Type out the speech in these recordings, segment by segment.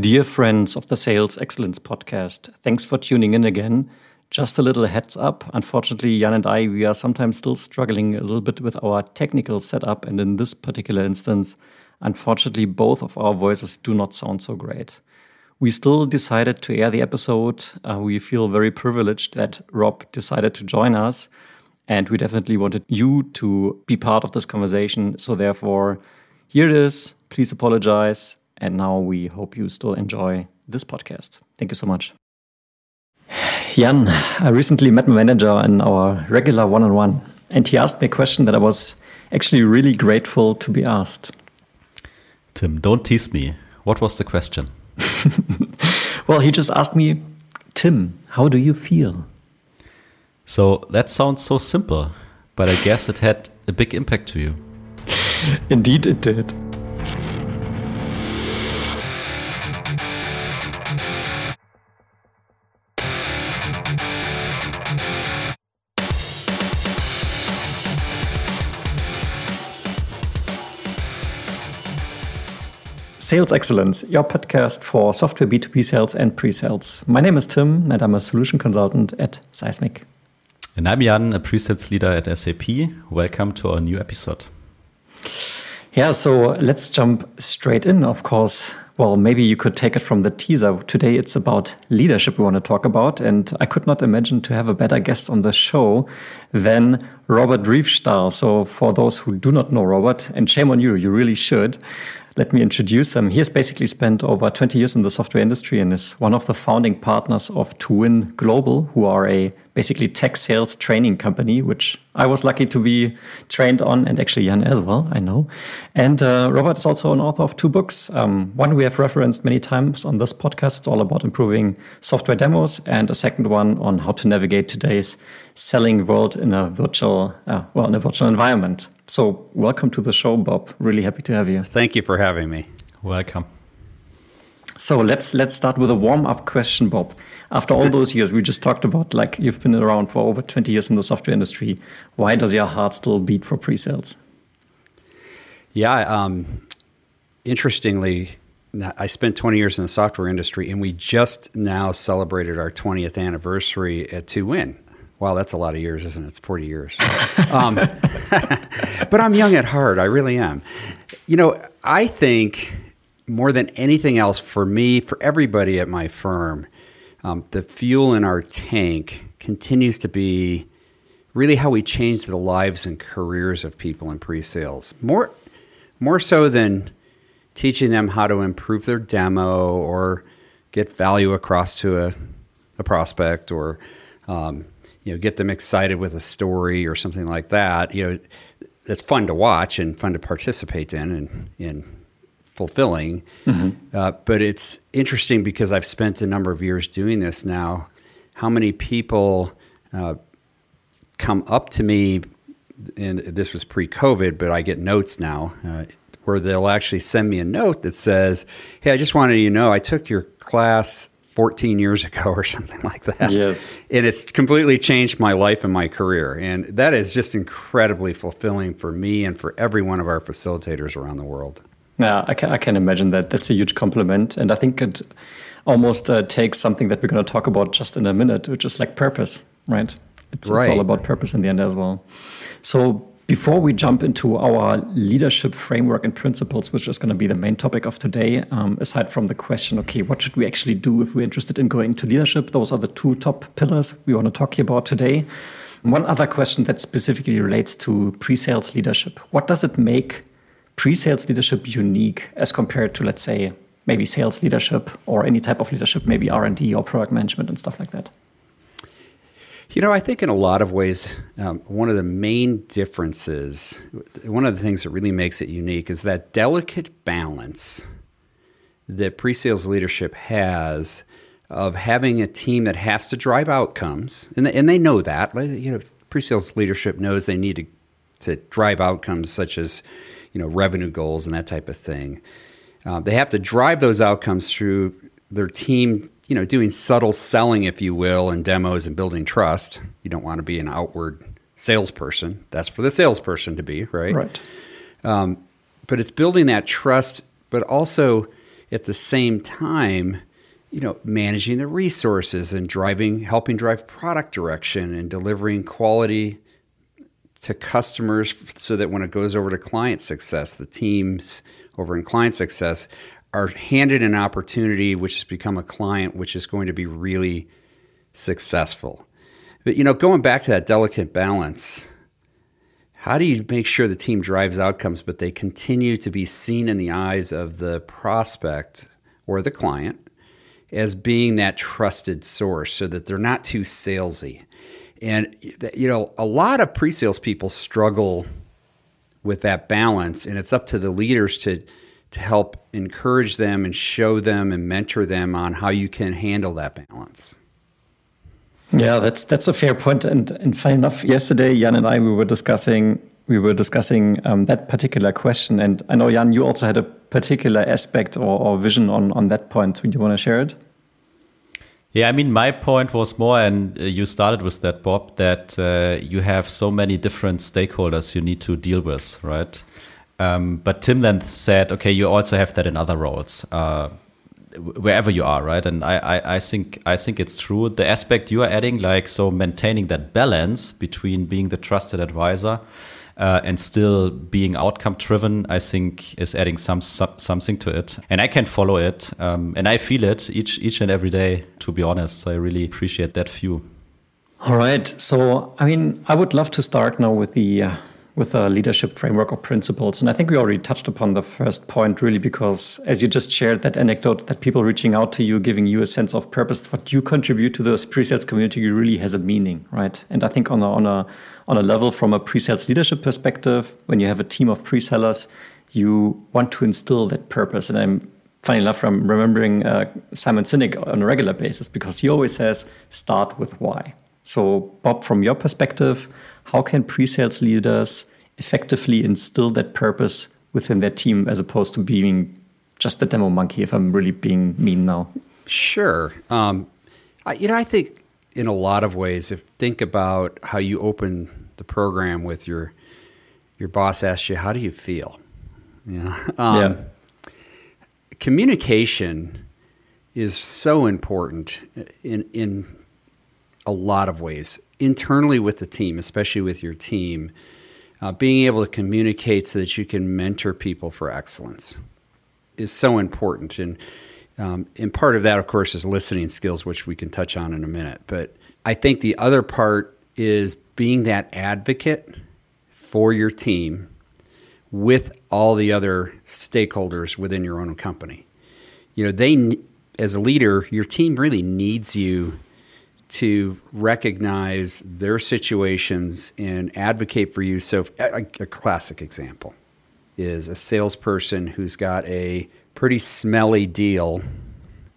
Dear friends of the Sales Excellence Podcast, thanks for tuning in again. Just a little heads up. Unfortunately, Jan and I, we are sometimes still struggling a little bit with our technical setup. And in this particular instance, unfortunately, both of our voices do not sound so great. We still decided to air the episode. Uh, we feel very privileged that Rob decided to join us. And we definitely wanted you to be part of this conversation. So, therefore, here it is. Please apologize and now we hope you still enjoy this podcast. Thank you so much. Jan, I recently met my manager in our regular one on one, and he asked me a question that I was actually really grateful to be asked. Tim, don't tease me. What was the question? well, he just asked me, Tim, how do you feel? So that sounds so simple, but I guess it had a big impact to you. Indeed, it did. Sales Excellence, your podcast for software B2B sales and pre sales. My name is Tim, and I'm a solution consultant at Seismic. And I'm Jan, a pre sales leader at SAP. Welcome to our new episode. Yeah, so let's jump straight in. Of course, well, maybe you could take it from the teaser. Today it's about leadership we want to talk about. And I could not imagine to have a better guest on the show than Robert Riefstahl. So, for those who do not know Robert, and shame on you, you really should. Let me introduce him. He has basically spent over 20 years in the software industry and is one of the founding partners of 2Win Global, who are a basically tech sales training company, which I was lucky to be trained on, and actually Jan as well, I know. And uh, Robert is also an author of two books. Um, one we have referenced many times on this podcast. It's all about improving software demos, and a second one on how to navigate today's selling world in a virtual, uh, well, in a virtual environment. So, welcome to the show, Bob. Really happy to have you. Thank you for having me. Welcome. So let's let's start with a warm up question, Bob. After all those years we just talked about, like you've been around for over 20 years in the software industry, why does your heart still beat for pre-sales? Yeah, um, interestingly, I spent 20 years in the software industry, and we just now celebrated our 20th anniversary at 2Win. Wow, that's a lot of years, isn't it? It's 40 years. um, but I'm young at heart. I really am. You know, I think more than anything else, for me, for everybody at my firm, um, the fuel in our tank continues to be really how we change the lives and careers of people in pre-sales. More, more so than teaching them how to improve their demo or get value across to a, a prospect or um, you know get them excited with a story or something like that. You know, that's fun to watch and fun to participate in and in fulfilling. Mm-hmm. Uh, but it's interesting because I've spent a number of years doing this now. How many people uh, come up to me, and this was pre COVID, but I get notes now. Uh, where they'll actually send me a note that says, Hey, I just wanted you to know I took your class 14 years ago or something like that. Yes. And it's completely changed my life and my career. And that is just incredibly fulfilling for me and for every one of our facilitators around the world. Yeah, I can, I can imagine that. That's a huge compliment. And I think it almost uh, takes something that we're going to talk about just in a minute, which is like purpose, right? It's, right. it's all about purpose in the end as well. So before we jump into our leadership framework and principles, which is going to be the main topic of today, um, aside from the question, okay, what should we actually do if we're interested in going to leadership? Those are the two top pillars we want to talk about today. One other question that specifically relates to pre sales leadership what does it make pre-sales leadership unique as compared to, let's say, maybe sales leadership or any type of leadership, maybe R&D or product management and stuff like that? You know, I think in a lot of ways, um, one of the main differences, one of the things that really makes it unique is that delicate balance that pre sales leadership has of having a team that has to drive outcomes. And they, and they know that. You know, pre sales leadership knows they need to, to drive outcomes such as you know revenue goals and that type of thing. Uh, they have to drive those outcomes through their team, you know, doing subtle selling, if you will, and demos and building trust. You don't want to be an outward salesperson. That's for the salesperson to be, right? Right. Um, but it's building that trust, but also at the same time, you know, managing the resources and driving, helping drive product direction and delivering quality to customers so that when it goes over to client success, the teams over in client success are handed an opportunity which has become a client which is going to be really successful. But you know, going back to that delicate balance, how do you make sure the team drives outcomes but they continue to be seen in the eyes of the prospect or the client as being that trusted source so that they're not too salesy? And you know, a lot of pre-sales people struggle with that balance and it's up to the leaders to to help encourage them and show them and mentor them on how you can handle that balance. Yeah, that's that's a fair point. And and funny enough, yesterday Jan and I we were discussing we were discussing um, that particular question. And I know Jan, you also had a particular aspect or, or vision on on that point. Would you want to share it? Yeah, I mean, my point was more, and uh, you started with that, Bob, that uh, you have so many different stakeholders you need to deal with, right? Um, but Tim then said, okay, you also have that in other roles, uh, wherever you are, right? And I, I, I, think I think it's true. The aspect you are adding, like so, maintaining that balance between being the trusted advisor uh, and still being outcome driven, I think is adding some, some, something to it. And I can follow it, um, and I feel it each each and every day. To be honest, so I really appreciate that view. All right. So, I mean, I would love to start now with the uh, with a leadership framework or principles. And I think we already touched upon the first point, really, because as you just shared that anecdote, that people reaching out to you, giving you a sense of purpose, what you contribute to the pre-sales community really has a meaning, right? And I think on a on a on a level from a pre-sales leadership perspective, when you have a team of pre-sellers, you want to instill that purpose. And I'm funny enough, I'm remembering uh, Simon Sinek on a regular basis because he always says, start with why. So, Bob, from your perspective, how can pre-sales leaders effectively instill that purpose within their team as opposed to being just a demo monkey if i'm really being mean now sure um, I, you know i think in a lot of ways if think about how you open the program with your your boss asks you how do you feel you know um, yeah. communication is so important in in a lot of ways internally with the team, especially with your team, uh, being able to communicate so that you can mentor people for excellence is so important. And um, and part of that, of course, is listening skills, which we can touch on in a minute. But I think the other part is being that advocate for your team with all the other stakeholders within your own company. You know, they as a leader, your team really needs you to recognize their situations and advocate for you. So, a, a, classic example is a salesperson who's got a pretty smelly deal.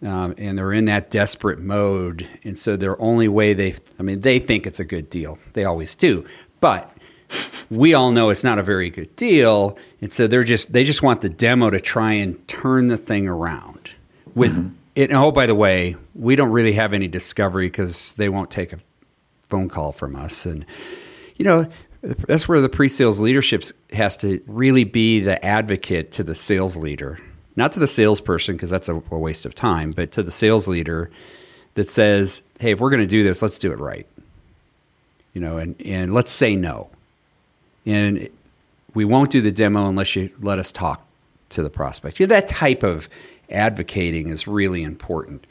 Um, and they're in that desperate mode. And so their only way they, I mean, they think it's a good deal. They always do. But we all know it's not a very good deal. And so they're just, they just want the demo to try and turn the thing around with mm-hmm. It, oh, by the way, we don't really have any discovery because they won't take a phone call from us. And, you know, that's where the pre sales leadership has to really be the advocate to the sales leader, not to the salesperson, because that's a, a waste of time, but to the sales leader that says, hey, if we're going to do this, let's do it right. You know, and, and let's say no. And we won't do the demo unless you let us talk to the prospect. You know, that type of advocating is really important.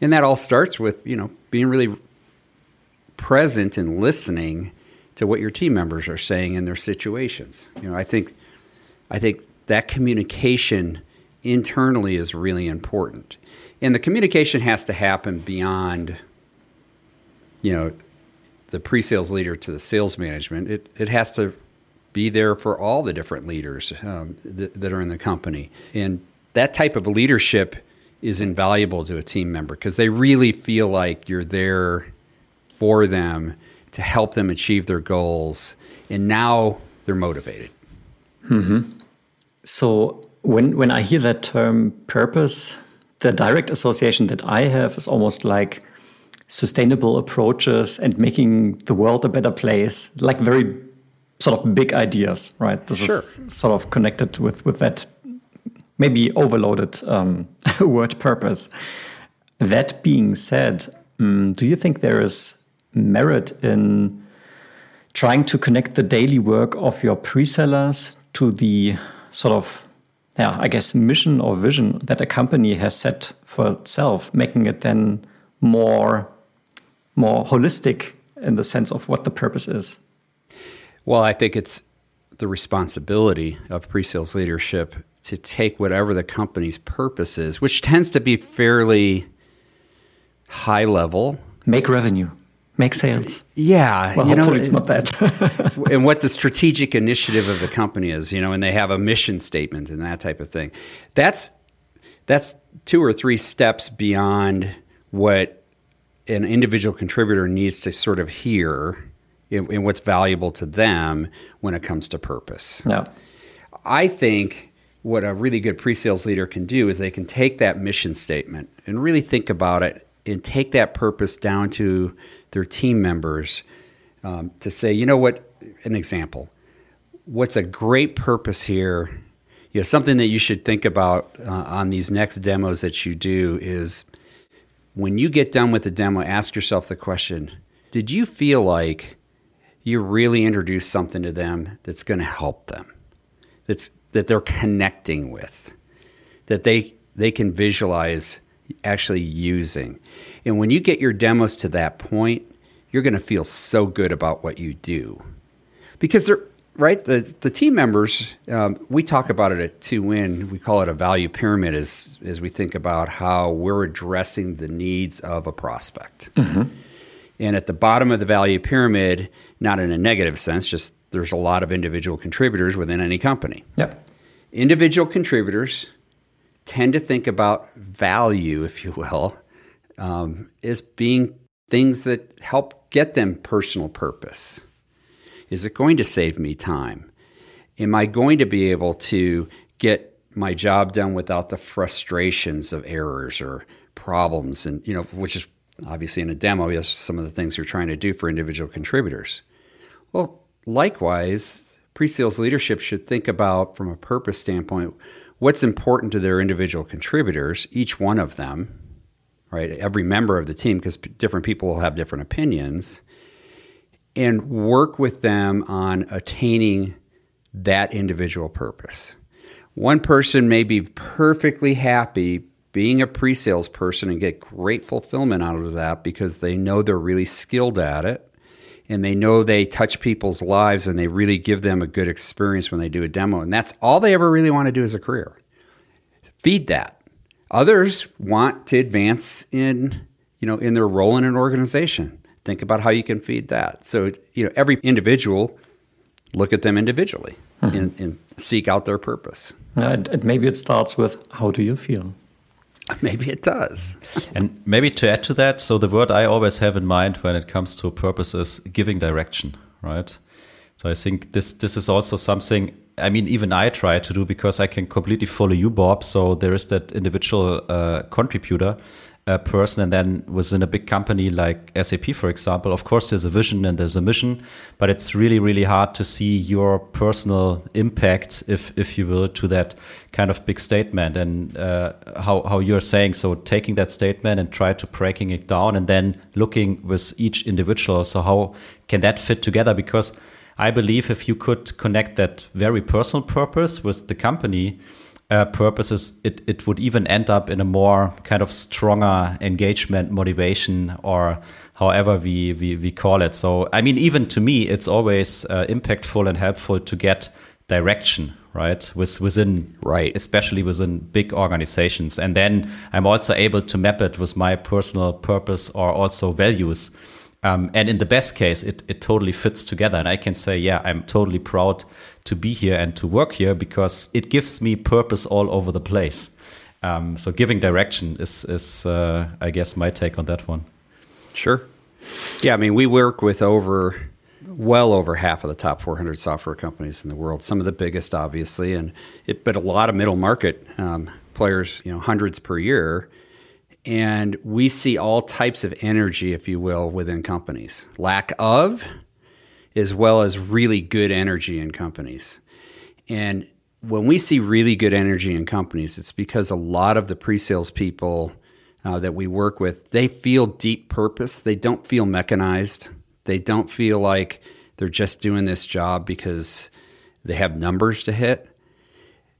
And that all starts with, you know, being really present and listening to what your team members are saying in their situations. You know, I think I think that communication internally is really important. And the communication has to happen beyond you know, the pre-sales leader to the sales management. It it has to be there for all the different leaders um, th- that are in the company. And that type of leadership is invaluable to a team member because they really feel like you're there for them to help them achieve their goals and now they're motivated mm-hmm. so when when i hear that term purpose the direct association that i have is almost like sustainable approaches and making the world a better place like very sort of big ideas right this sure. is sort of connected with with that maybe overloaded um, word purpose. That being said, um, do you think there is merit in trying to connect the daily work of your pre-sellers to the sort of yeah, I guess mission or vision that a company has set for itself, making it then more more holistic in the sense of what the purpose is. Well, I think it's the responsibility of pre-sales leadership to take whatever the company's purpose is, which tends to be fairly high level. Make revenue make sense. Yeah, well, you hopefully know, it's not that. and what the strategic initiative of the company is, you know, and they have a mission statement and that type of thing. That's that's two or three steps beyond what an individual contributor needs to sort of hear in, in what's valuable to them when it comes to purpose. Yeah. I think what a really good pre-sales leader can do is they can take that mission statement and really think about it and take that purpose down to their team members um, to say, you know what, an example. What's a great purpose here? You know, something that you should think about uh, on these next demos that you do is when you get done with the demo, ask yourself the question Did you feel like you really introduced something to them that's going to help them, that's, that they're connecting with, that they, they can visualize actually using? And when you get your demos to that point, you're going to feel so good about what you do. Because they're, right, the, the team members, um, we talk about it at 2Win. We call it a value pyramid as, as we think about how we're addressing the needs of a prospect. Mm-hmm. And at the bottom of the value pyramid, not in a negative sense, just there's a lot of individual contributors within any company. Yep. Individual contributors tend to think about value, if you will, um, is being things that help get them personal purpose. Is it going to save me time? Am I going to be able to get my job done without the frustrations of errors or problems and you know which is obviously in a demo yes some of the things you're trying to do for individual contributors well likewise pre-sales leadership should think about from a purpose standpoint what's important to their individual contributors each one of them right? Every member of the team, because different people will have different opinions, and work with them on attaining that individual purpose. One person may be perfectly happy being a pre sales person and get great fulfillment out of that because they know they're really skilled at it and they know they touch people's lives and they really give them a good experience when they do a demo. And that's all they ever really want to do as a career. Feed that. Others want to advance in, you know, in their role in an organization. Think about how you can feed that. So, you know, every individual, look at them individually mm-hmm. and, and, seek out their purpose. Uh, maybe it starts with how do you feel? Maybe it does. and maybe to add to that, so the word I always have in mind when it comes to purpose is giving direction, right? So I think this this is also something I mean, even I try to do because I can completely follow you, Bob. So there is that individual uh, contributor uh, person, and then within a big company like SAP, for example, of course there's a vision and there's a mission, but it's really, really hard to see your personal impact, if if you will, to that kind of big statement. And uh, how how you're saying, so taking that statement and try to breaking it down, and then looking with each individual. So how can that fit together? Because I believe if you could connect that very personal purpose with the company uh, purposes, it, it would even end up in a more kind of stronger engagement, motivation, or however we, we, we call it. So, I mean, even to me, it's always uh, impactful and helpful to get direction right with within right. especially within big organizations. And then i'm also able to map it with my personal purpose or also values um, and in the best case, it, it totally fits together. And I can say, yeah, I'm totally proud to be here and to work here because it gives me purpose all over the place. Um, so giving direction is, is uh, I guess, my take on that one. Sure. Yeah, I mean, we work with over, well over half of the top 400 software companies in the world. Some of the biggest, obviously, and it, but a lot of middle market um, players. You know, hundreds per year. And we see all types of energy, if you will, within companies lack of, as well as really good energy in companies. And when we see really good energy in companies, it's because a lot of the pre-sales people uh, that we work with, they feel deep purpose. They don't feel mechanized. They don't feel like they're just doing this job because they have numbers to hit.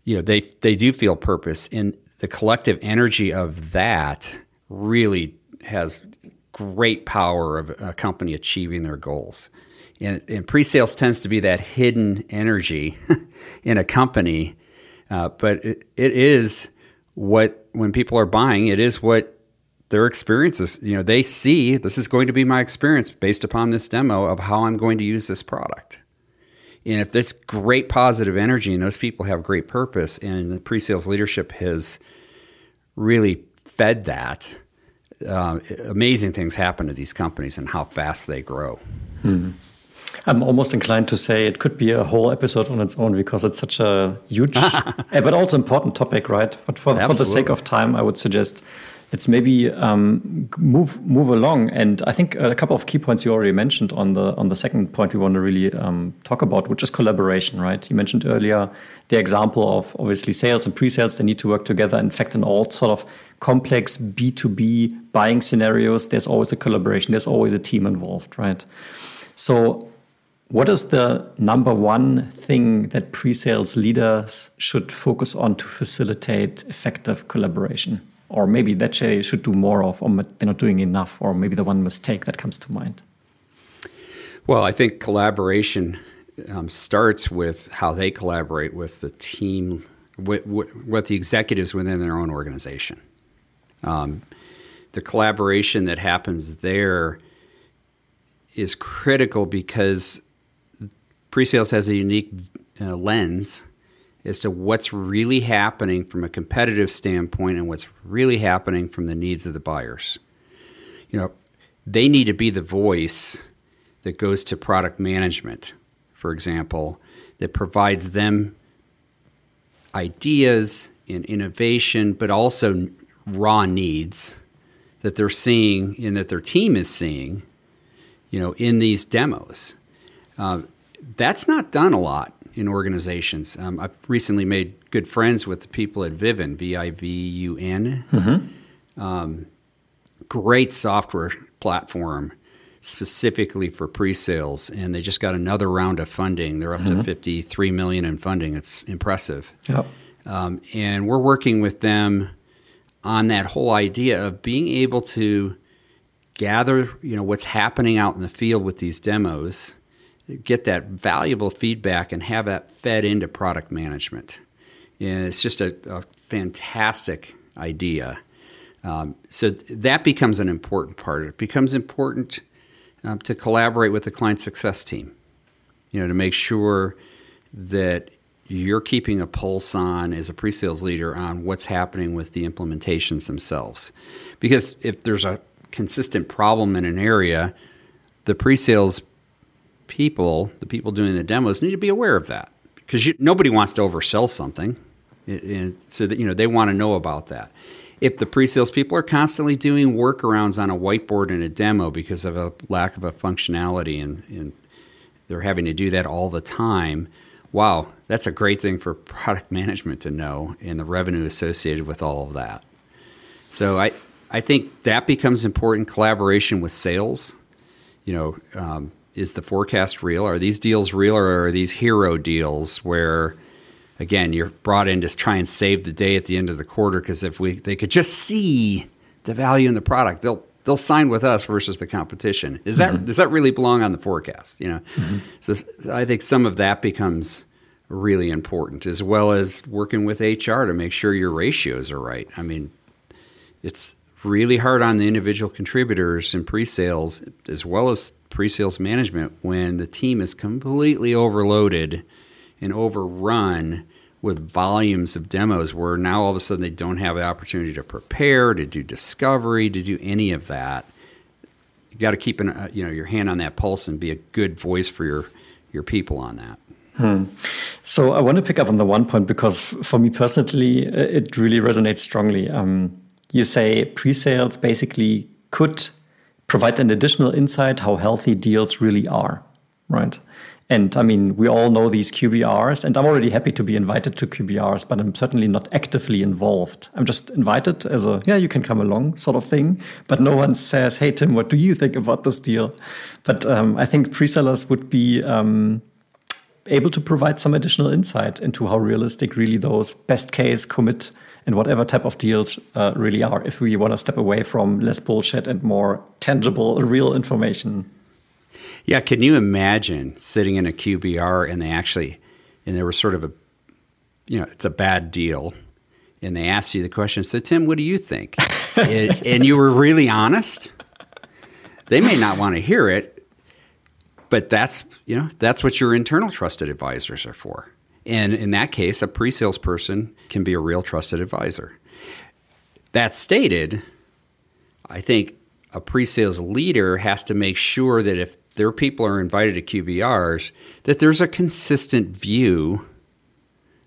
You know, they they do feel purpose, and the collective energy of that really has great power of a company achieving their goals. And, and pre-sales tends to be that hidden energy in a company, uh, but it, it is what when people are buying, it is what their experiences. You know, they see this is going to be my experience based upon this demo of how I'm going to use this product. And if there's great positive energy and those people have great purpose, and the pre-sales leadership has really fed that, uh, amazing things happen to these companies and how fast they grow. Hmm. I'm almost inclined to say it could be a whole episode on its own because it's such a huge, but also important topic, right? But for, for the sake of time, I would suggest let's maybe um, move move along. And I think a couple of key points you already mentioned on the on the second point we want to really um, talk about, which is collaboration, right? You mentioned earlier the example of obviously sales and pre-sales; they need to work together. In fact, in all sort of complex B two B buying scenarios, there's always a collaboration. There's always a team involved, right? So what is the number one thing that pre sales leaders should focus on to facilitate effective collaboration? Or maybe that they should do more of, or they're not doing enough, or maybe the one mistake that comes to mind? Well, I think collaboration um, starts with how they collaborate with the team, with, with, the executives within their own organization. Um, the collaboration that happens there is critical because pre-sales has a unique uh, lens as to what's really happening from a competitive standpoint and what's really happening from the needs of the buyers. You know, they need to be the voice that goes to product management, for example, that provides them ideas and innovation, but also raw needs that they're seeing and that their team is seeing, you know, in these demos. Uh, that's not done a lot in organizations. Um, I've recently made good friends with the people at Vivun, V I V U N. Mm-hmm. Um, great software platform specifically for pre-sales and they just got another round of funding they're up mm-hmm. to 53 million in funding it's impressive yep. um, and we're working with them on that whole idea of being able to gather you know what's happening out in the field with these demos get that valuable feedback and have that fed into product management. And it's just a, a fantastic idea. Um, so th- that becomes an important part. Of it becomes important um, to collaborate with the client success team, you know, to make sure that you're keeping a pulse on as a pre-sales leader on what's happening with the implementations themselves. Because if there's a consistent problem in an area, the pre-sales people, the people doing the demos, need to be aware of that because nobody wants to oversell something, and so that you know they want to know about that. If the pre-sales people are constantly doing workarounds on a whiteboard in a demo because of a lack of a functionality, and, and they're having to do that all the time, wow, that's a great thing for product management to know and the revenue associated with all of that. So I I think that becomes important. Collaboration with sales, you know, um, is the forecast real? Are these deals real or are these hero deals where again you're brought in to try and save the day at the end of the quarter because if we they could just see the value in the product, they'll they'll sign with us versus the competition. Is that mm-hmm. does that really belong on the forecast? You know, mm-hmm. so I think some of that becomes really important as well as working with HR to make sure your ratios are right. I mean, it's really hard on the individual contributors in pre-sales as well as pre-sales management when the team is completely overloaded and overrun with volumes of demos where now all of a sudden they don't have the opportunity to prepare to do discovery to do any of that you got to keep an, uh, you know your hand on that pulse and be a good voice for your your people on that Hmm. So I want to pick up on the one point because for me personally, it really resonates strongly. Um, you say pre-sales basically could provide an additional insight how healthy deals really are, right? And I mean, we all know these QBRs, and I'm already happy to be invited to QBRs, but I'm certainly not actively involved. I'm just invited as a, yeah, you can come along sort of thing. But no one says, hey, Tim, what do you think about this deal? But um, I think pre-sellers would be um, able to provide some additional insight into how realistic really those best case commit and whatever type of deals uh, really are if we want to step away from less bullshit and more tangible, real information. Yeah, can you imagine sitting in a QBR and they actually, and there was sort of a, you know, it's a bad deal, and they asked you the question. So, Tim, what do you think? and, and you were really honest. They may not want to hear it, but that's you know that's what your internal trusted advisors are for. And in that case, a pre-sales person can be a real trusted advisor. That stated, I think a pre-sales leader has to make sure that if their people are invited to QBRs, that there's a consistent view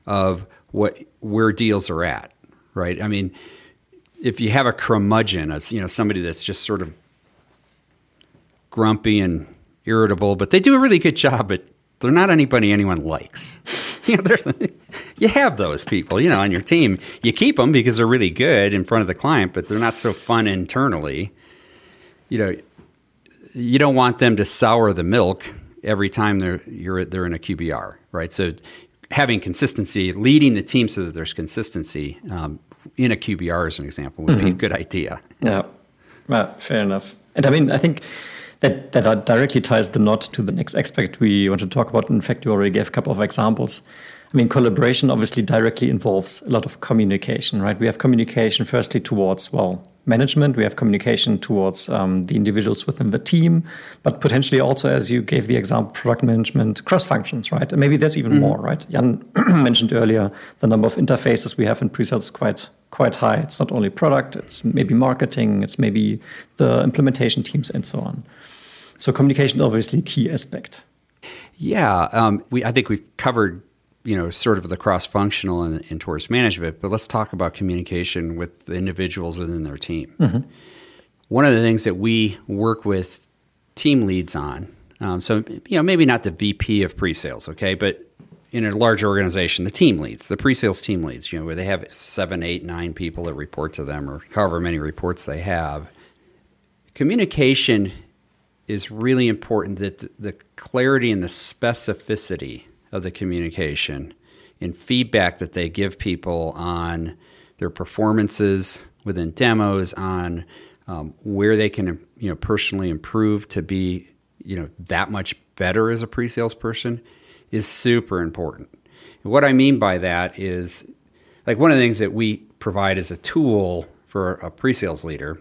of what where deals are at, right? I mean, if you have a curmudgeon, as you know, somebody that's just sort of grumpy and irritable, but they do a really good job, but they're not anybody anyone likes. You know, you have those people, you know, on your team. You keep them because they're really good in front of the client, but they're not so fun internally. You know, you don't want them to sour the milk every time they're you're they're in a QBR, right? So having consistency, leading the team so that there's consistency um, in a QBR, as an example, would mm-hmm. be a good idea. Yeah, well, fair enough. And I mean, I think that that directly ties the knot to the next aspect we want to talk about. In fact, you already gave a couple of examples. I mean, collaboration obviously directly involves a lot of communication, right? We have communication firstly towards, well, management, we have communication towards um, the individuals within the team, but potentially also, as you gave the example, product management cross functions, right? And maybe there's even mm. more, right? Jan mentioned earlier the number of interfaces we have in pre-sales quite quite high. It's not only product, it's maybe marketing, it's maybe the implementation teams and so on. So communication is obviously a key aspect. Yeah, um, we I think we've covered you know, sort of the cross functional and, and, towards management, but let's talk about communication with the individuals within their team. Mm-hmm. One of the things that we work with team leads on, um, so, you know, maybe not the VP of pre sales, okay, but in a large organization, the team leads, the pre sales team leads, you know, where they have seven, eight, nine people that report to them or however many reports they have. Communication is really important that the clarity and the specificity of the communication and feedback that they give people on their performances within demos, on um, where they can you know personally improve to be you know that much better as a pre-sales person is super important. And what I mean by that is like one of the things that we provide as a tool for a pre-sales leader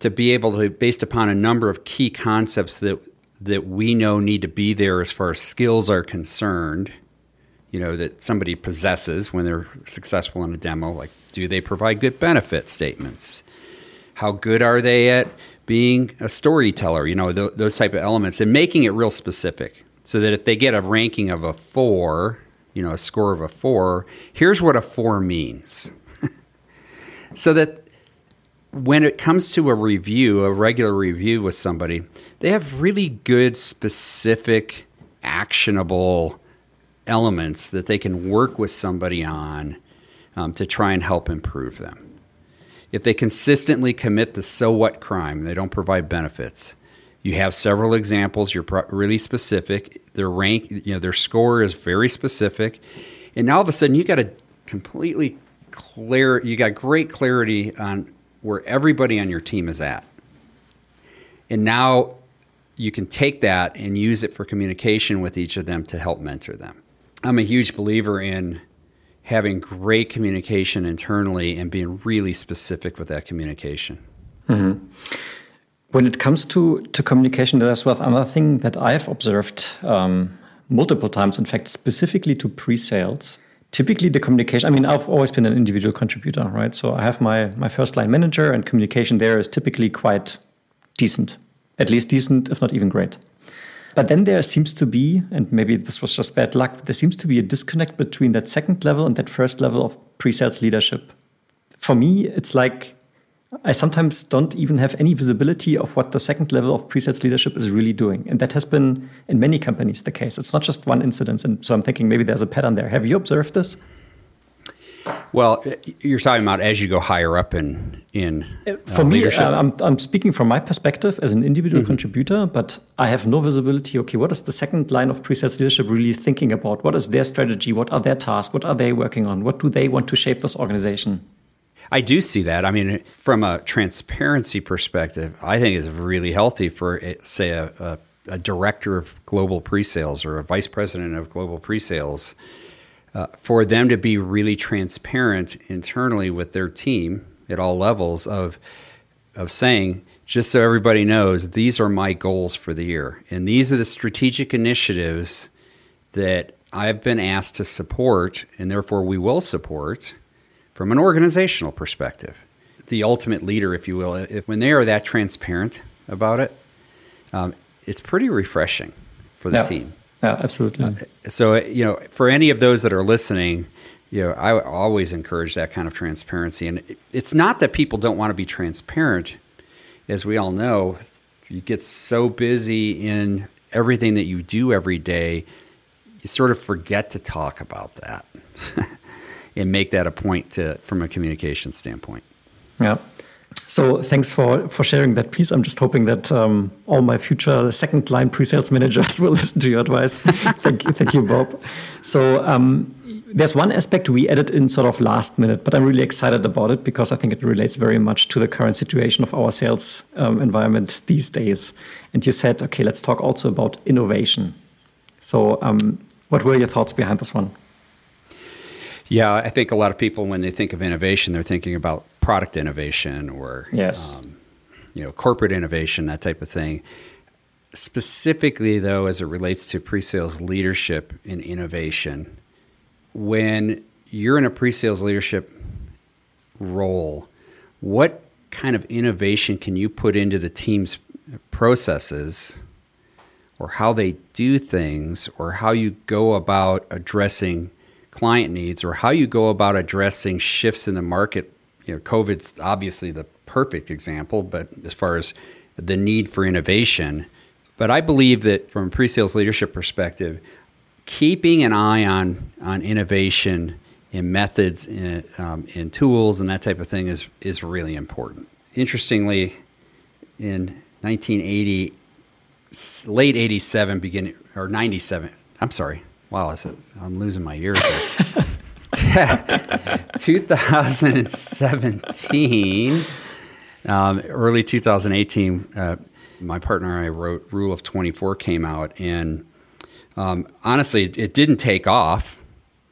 to be able to based upon a number of key concepts that that we know need to be there as far as skills are concerned, you know, that somebody possesses when they're successful in a demo. Like, do they provide good benefit statements? How good are they at being a storyteller? You know, th- those type of elements and making it real specific so that if they get a ranking of a four, you know, a score of a four, here's what a four means. so that when it comes to a review, a regular review with somebody, they have really good, specific, actionable elements that they can work with somebody on um, to try and help improve them. If they consistently commit the so what crime, they don't provide benefits. You have several examples. You're pro- really specific. Their rank, you know, their score is very specific, and now all of a sudden you got a completely clear. You got great clarity on where everybody on your team is at. And now you can take that and use it for communication with each of them to help mentor them. I'm a huge believer in having great communication internally and being really specific with that communication. Mm-hmm. When it comes to, to communication, there's well another thing that I've observed um, multiple times, in fact, specifically to pre sales typically the communication i mean i've always been an individual contributor right? So i have my my first line manager and communication there is typically quite decent at least decent if not even great. But then there seems to be and maybe this was just bad luck there seems to be a disconnect between that second level and that first level of pre-sales leadership. For me it's like I sometimes don't even have any visibility of what the second level of pre-sales leadership is really doing. And that has been in many companies the case. It's not just one incident. And so I'm thinking maybe there's a pattern there. Have you observed this? Well, you're talking about as you go higher up in in uh, for me. Uh, I'm I'm speaking from my perspective as an individual mm-hmm. contributor, but I have no visibility. Okay, what is the second line of pre-sales leadership really thinking about? What is their strategy? What are their tasks? What are they working on? What do they want to shape this organization? I do see that. I mean, from a transparency perspective, I think it's really healthy for, eh, say, a, a, a director of global pre-sales or a vice president of global pre-sales, uh, for them to be really transparent internally with their team at all levels of of saying, just so everybody knows, these are my goals for the year, and these are the strategic initiatives that I've been asked to support, and therefore we will support from an organizational perspective. The ultimate leader, if you will, if when they are that transparent about it, um, it's pretty refreshing for the yeah. team. Yeah, absolutely. Uh, so, you know, for any of those that are listening, you know, I always encourage that kind of transparency. And it's not that people don't want to be transparent. As we all know, you get so busy in everything that you do every day, you sort of forget to talk about that. and make that a point to from a communication standpoint. Yeah. So thanks for for sharing that piece. I'm just hoping that um, all my future second line pre-sales managers will listen to your advice. thank you, thank you, Bob. So um, there's one aspect we added in sort of last minute, but I'm really excited about it because I think it relates very much to the current situation of our sales um, environment these days. And you said, okay, let's talk also about innovation. So, um, what were your thoughts behind this one? Yeah, I think a lot of people, when they think of innovation, they're thinking about product innovation or yes. Um, you know corporate innovation, that type of thing. Specifically, though, as it relates to pre-sales leadership and innovation, when you're in a pre-sales leadership role, what kind of innovation can you put into the team's processes or how they do things or how you go about addressing client needs or how you go about addressing shifts in the market. You know, COVID's obviously the perfect example, but as far as the need for innovation, but I believe that from a pre-sales leadership perspective, keeping an eye on on innovation in methods in, um, in tools and that type of thing is is really important. Interestingly, in 1980, late 87, beginning or 97, I'm sorry, Wow, I'm losing my years. 2017, um, early 2018, uh, my partner and I wrote Rule of 24 came out, and um, honestly, it, didn't take off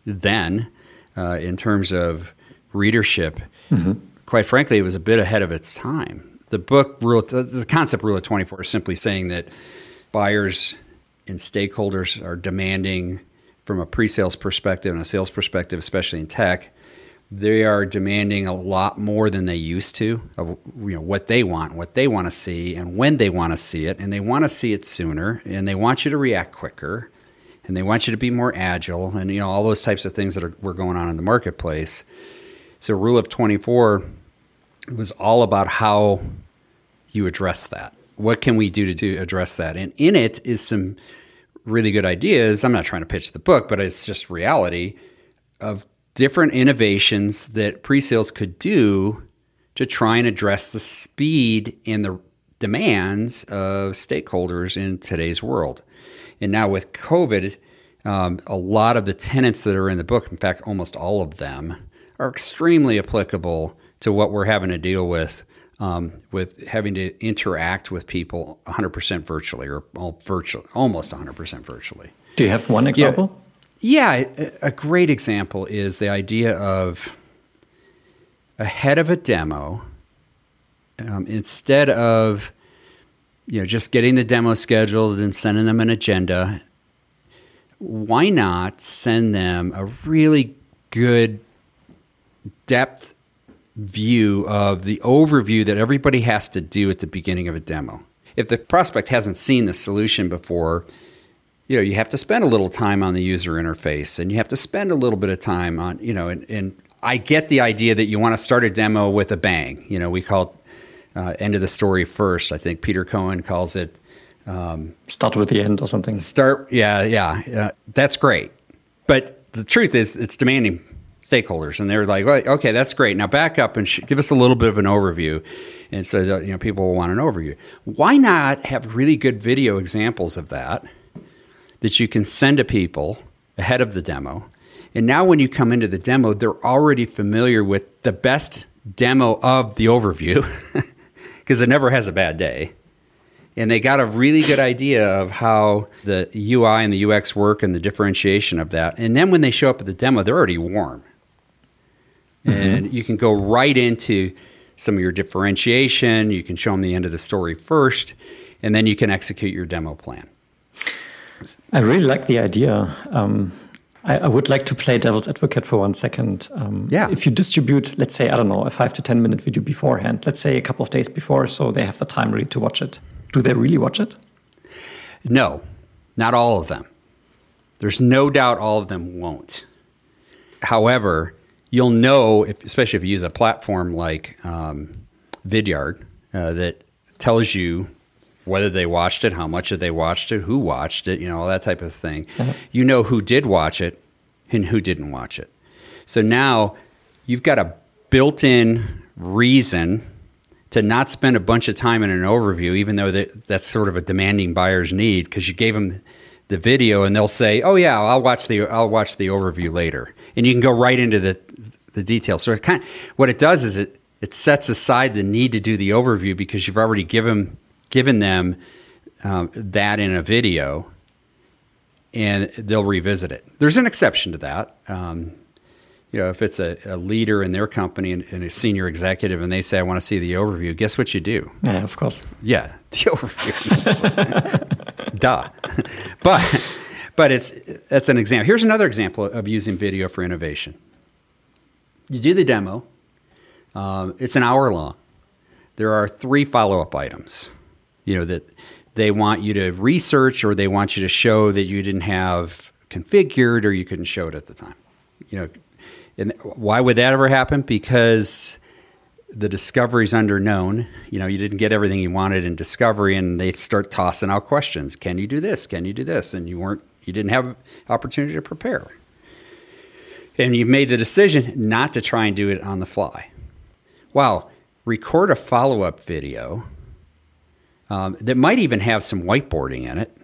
then uh, in terms of readership. Mm-hmm. Quite frankly, it was a bit ahead of its time. The book rule, the concept Rule of 24 is simply saying that buyers and stakeholders are demanding from a pre-sales perspective and a sales perspective, especially in tech, they are demanding a lot more than they used to of you know what they want, what they want to see, and when they want to see it, and they want to see it sooner, and they want you to react quicker, and they want you to be more agile, and you know all those types of things that are were going on in the marketplace. So, rule of twenty four was all about how you address that what can we do to, to address that? And in it is some really good ideas. I'm not trying to pitch the book, but it's just reality of different innovations that pre-sales could do to try and address the speed and the demands of stakeholders in today's world. And now with COVID, um, a lot of the tenants that are in the book, in fact, almost all of them, are extremely applicable to what we're having to deal with um, with having to interact with people 100% virtually or all virtual, almost 100% virtually. Do you have one example? Yeah, yeah, a great example is the idea of ahead of a demo, um, instead of you know just getting the demo scheduled and sending them an agenda, why not send them a really good depth view of the overview that everybody has to do at the beginning of a demo. If the prospect hasn't seen the solution before, you know, you have to spend a little time on the user interface and you have to spend a little bit of time on, you know, and, and I get the idea that you want to start a demo with a bang. You know, we call it uh, end of the story first. I think Peter Cohan calls it um, start with the end or something. Start, yeah, yeah, uh, that's great. But the truth is, it's demanding stakeholders, and they're like, well, "Okay, that's great. Now back up and sh- give us a little bit of an overview." And so, that, you know, people will want an overview. Why not have really good video examples of that that you can send to people ahead of the demo? And now, when you come into the demo, they're already familiar with the best demo of the overview because it never has a bad day and they got a really good idea of how the UI and the UX work and the differentiation of that. And then when they show up at the demo, they're already warm. Mm-hmm. And you can go right into some of your differentiation. You can show them the end of the story first, and then you can execute your demo plan. I really like the idea. Um, I, I, would like to play devil's advocate for one second. Um, yeah. If you distribute, let's say, I don't know, a five to 10 minute video beforehand, let's say a couple of days before, so they have the time really to watch it do they really watch it? No, not all of them. There's no doubt all of them won't. However, you'll know, if, especially if you use a platform like um, Vidyard uh, that tells you whether they watched it, how much did they watched it, who watched it, you know, all that type of thing. Uh-huh. You know who did watch it and who didn't watch it. So now you've got a built in reason to not spend a bunch of time in an overview, even though that, that's sort of a demanding buyer's need, because you gave them the video and they'll say, "Oh yeah, I'll watch the I'll watch the overview later," and you can go right into the the details. So it kind of, what it does is it it sets aside the need to do the overview because you've already given given them um, that in a video, and they'll revisit it. There's an exception to that. Um, you know, if it's a, a leader in their company and, and, a senior executive and they say, I want to see the overview, guess what you do? Yeah, of course. Yeah, the overview. Duh. but but it's that's an example. Here's another example of using video for innovation. You do the demo. Um, it's an hour long. There are three follow up items. You know that they want you to research or they want you to show that you didn't have configured or you couldn't show it at the time. You know, and why would that ever happen? Because the discovery's underknown. You know, you didn't get everything you wanted in discovery, and they start tossing out questions. Can you do this? Can you do this? And you weren't, you didn't have opportunity to prepare. And you've made the decision not to try and do it on the fly. Wow, record a follow up video um, that might even have some whiteboarding in it.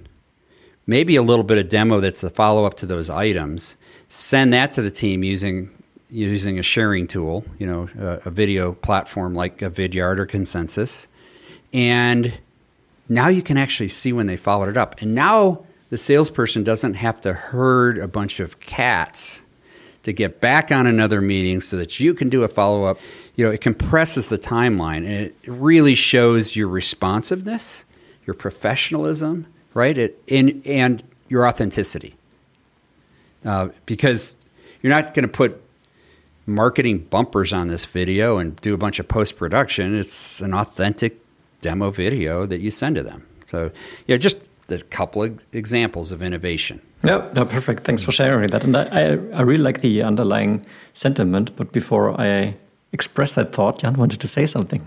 Maybe a little bit of demo that's the follow up to those items. Send that to the team using using a sharing tool, you know, a, a video platform like a Vidyard or Consensus. And now you can actually see when they followed it up. And now the salesperson doesn't have to herd a bunch of cats to get back on another meeting so that you can do a follow up. You know, it compresses the timeline and it really shows your responsiveness, your professionalism, right? It, and, and your authenticity. Uh, because you're not going to put marketing bumpers on this video and do a bunch of post production. It's an authentic demo video that you send to them. So, yeah, just a couple of examples of innovation. No, no, perfect. Thanks for sharing that. And I, I really like the underlying sentiment. But before I express that thought, Jan wanted to say something.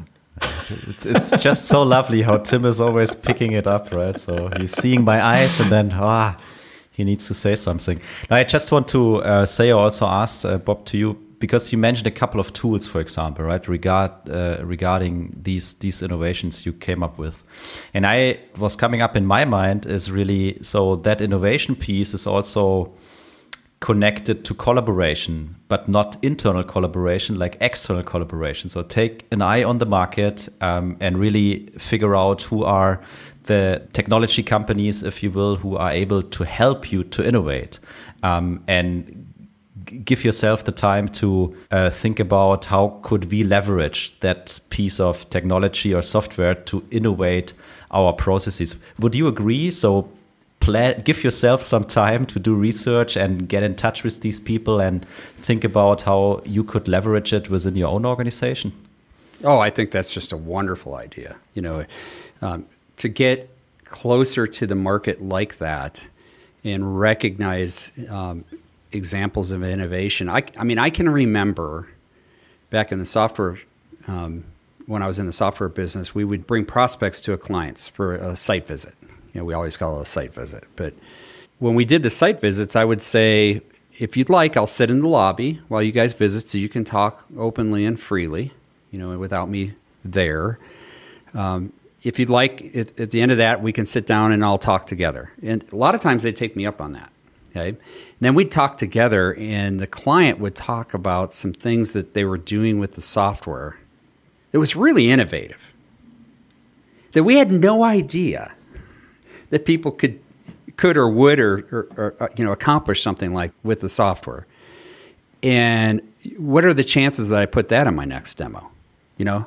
It's, it's just so lovely how Tim is always picking it up, right? So he's seeing my eyes and then, ah, he needs to say something. Now, I just want to uh, say, I also asked uh, Bob to you because you mentioned a couple of tools, for example, right, regard uh, regarding these these innovations you came up with, and I was coming up in my mind is really so that innovation piece is also connected to collaboration, but not internal collaboration, like external collaboration. So take an eye on the market um, and really figure out who are the technology companies, if you will, who are able to help you to innovate um, and give yourself the time to uh, think about how could we leverage that piece of technology or software to innovate our processes. Would you agree? So plan, give yourself some time to do research and get in touch with these people and think about how you could leverage it within your own organization? Oh i think that's just a wonderful idea. You know um, to get closer to the market like that and recognize um, examples of innovation. I, I mean, I can remember back in the software, um, when I was in the software business, we would bring prospects to a clients for a site visit. You know, we always call it a site visit. But when we did the site visits, I would say, if you'd like, I'll sit in the lobby while you guys visit so you can talk openly and freely, you know, without me there. Um, if you'd like, at, at, the end of that, we can sit down and all talk together. And a lot of times they take me up on that. Okay. And then we'd talk together, and the client would talk about some things that they were doing with the software. It was really innovative. That we had no idea that people could could or would or, or, or, uh, you know accomplish something like with the software. And what are the chances that I put that in my next demo? You know,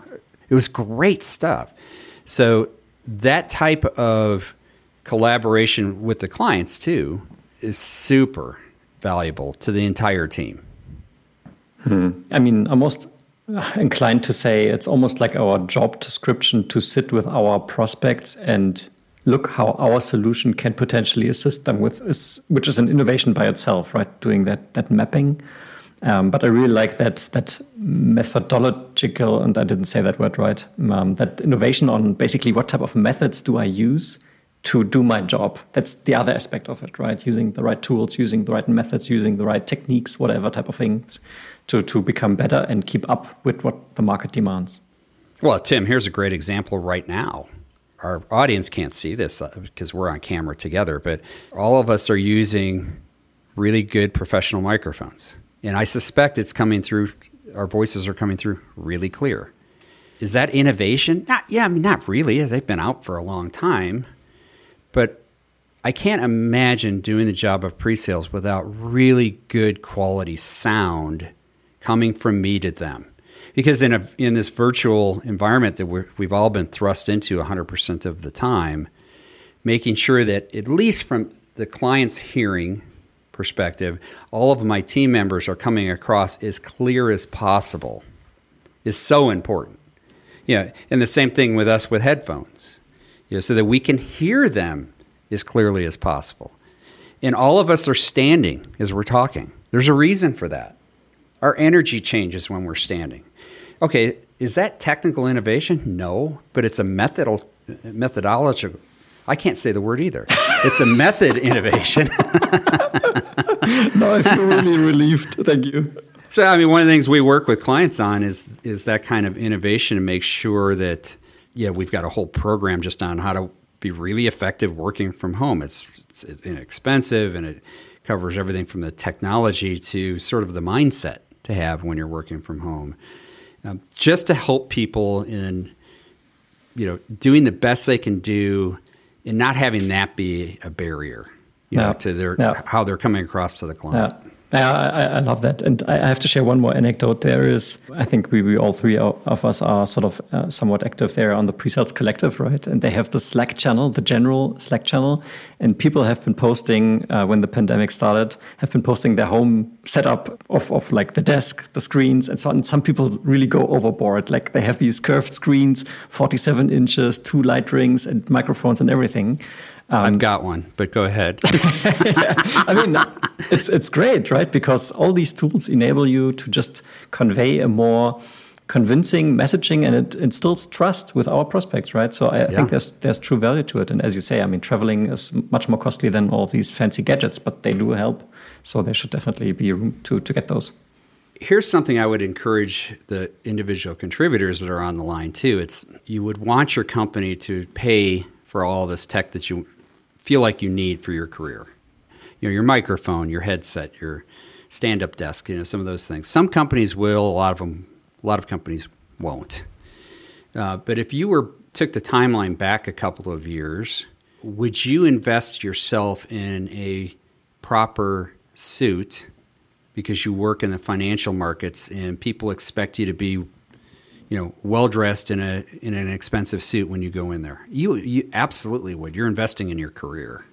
it was great stuff. So that type of collaboration with the clients too is super valuable to the entire team. Hmm. I mean, almost inclined to say it's almost like our job description to sit with our prospects and look how our solution can potentially assist them with, which is an innovation by itself, right? Doing that that mapping. Um, but I really like that that methodological, and I didn't say that word right. Um, that innovation on basically what type of methods do I use to do my job. That's the other aspect of it, right? Using the right tools, using the right methods, using the right techniques, whatever type of things, to to become better and keep up with what the market demands. Well, Tim, here's a great example right now. Our audience can't see this uh, because we're on camera together, but all of us are using really good professional microphones and I suspect it's coming through, our voices are coming through really clear. Is that innovation? Not, yeah, I mean, not really. They've been out for a long time. But I can't imagine doing the job of pre sales without really good quality sound coming from me to them. Because in, a, in this virtual environment that we have all been thrust into 100% of the time, making sure that at least from the client's hearing, perspective, all of my team members are coming across as clear as possible is so important. Yeah, and the same thing with us with headphones. You know, so that we can hear them as clearly as possible. And all of us are standing as we're talking. There's a reason for that. Our energy changes when we're standing. Okay, is that technical innovation? No, but it's a methodal, methodological. I can't say the word either. It's a method innovation. no, I feel really relieved. Thank you. So, I mean, one of the things we work with clients on is is that kind of innovation to make sure that yeah, we've got a whole program just on how to be really effective working from home. It's, it's inexpensive and it covers everything from the technology to sort of the mindset to have when you're working from home, um, just to help people in you know doing the best they can do and not having that be a barrier you know, to their how they're coming across to the client. Yeah, I, I, love that, and I have to share one more anecdote. There is, I think we, we all three of us are sort of uh, somewhat active there on the pre-sales collective, right? And they have the Slack channel, the general Slack channel, and people have been posting uh, when the pandemic started, have been posting their home setup of, of like the desk, the screens, and so on. Some people really go overboard, like they have these curved screens, 47 inches, two light rings, and microphones and everything. Um, I've got one, but go ahead. I mean, it's it's great, right? Because all these tools enable you to just convey a more convincing messaging, and it instills trust with our prospects, right? So I, yeah. think there's there's true value to it. And as you say, I mean, traveling is much more costly than all these fancy gadgets, but they do help. So there should definitely be room to to get those. Here's something I would encourage the individual contributors that are on the line too. It's you would want your company to pay for all this tech that you feel like you need for your career. You know, your microphone, your headset, your stand-up desk, you know, some of those things. Some companies will, a lot of them, a lot of companies won't. Uh, but if you were took the timeline back a couple of years, would you invest yourself in a proper suit because you work in the financial markets and people expect you to be you know, well dressed in a in an expensive suit when you go in there. You you absolutely would. You're investing in your career.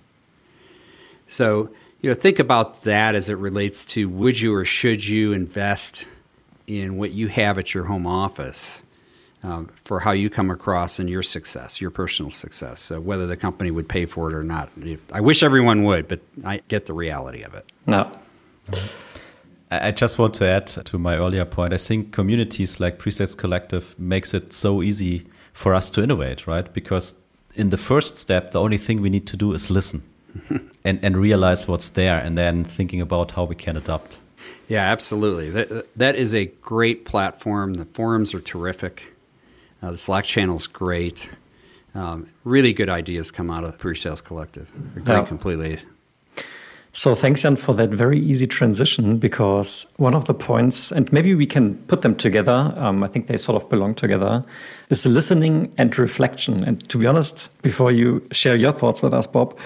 So, you know, think about that as it relates to would you or should you invest in what you have at your home office um, for how you come across in your success, your personal success. So whether the company would pay for it or not, I wish everyone would, but I get the reality of it. No. I just want to add to my earlier point. I think communities like Presales Collective makes it so easy for us to innovate, right? Because in the first step, the only thing we need to do is listen and, and realize what's there and then thinking about how we can adapt. Yeah, absolutely. That, that is a great platform. The forums are terrific. Uh, the Slack channel is great. Um, really good ideas come out of Presales Collective. Agree yeah. completely. So thanks, Jan, for that very easy transition because one of the points, and maybe we can put them together, um, I think they sort of belong together, is listening and reflection. And to be honest, before you share your thoughts with us, Bob,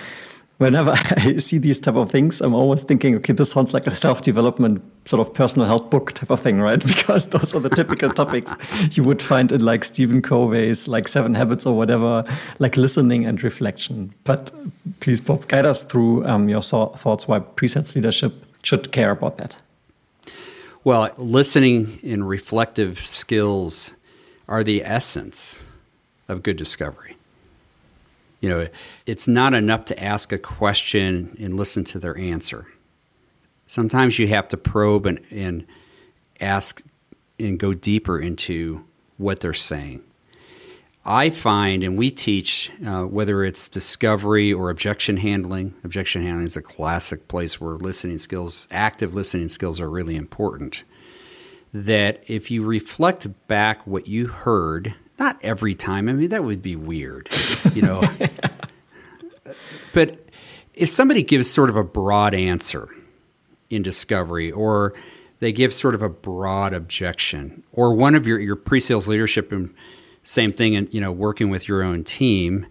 whenever I see these type of things, I'm always thinking, okay, this sounds like a self-development sort of personal help book type of thing, right? Because those are the typical topics you would find in like Stephen Covey's like Seven Habits or whatever, like listening and reflection. But please, Bob, guide us through um, your thoughts why presales leadership should care about that. Well, listening and reflective skills are the essence of good discovery you know, it's not enough to ask a question and listen to their answer. Sometimes you have to probe and, and ask and go deeper into what they're saying. I find, and we teach, uh, whether it's discovery or objection handling, objection handling is a classic place where listening skills, active listening skills, are really important. That if you reflect back what you heard not every time. I mean, that would be weird, you know. but if somebody gives sort of a broad answer in discovery, or they give sort of a broad objection, or one of your your pre-sales leadership and same thing, and you know, working with your own team,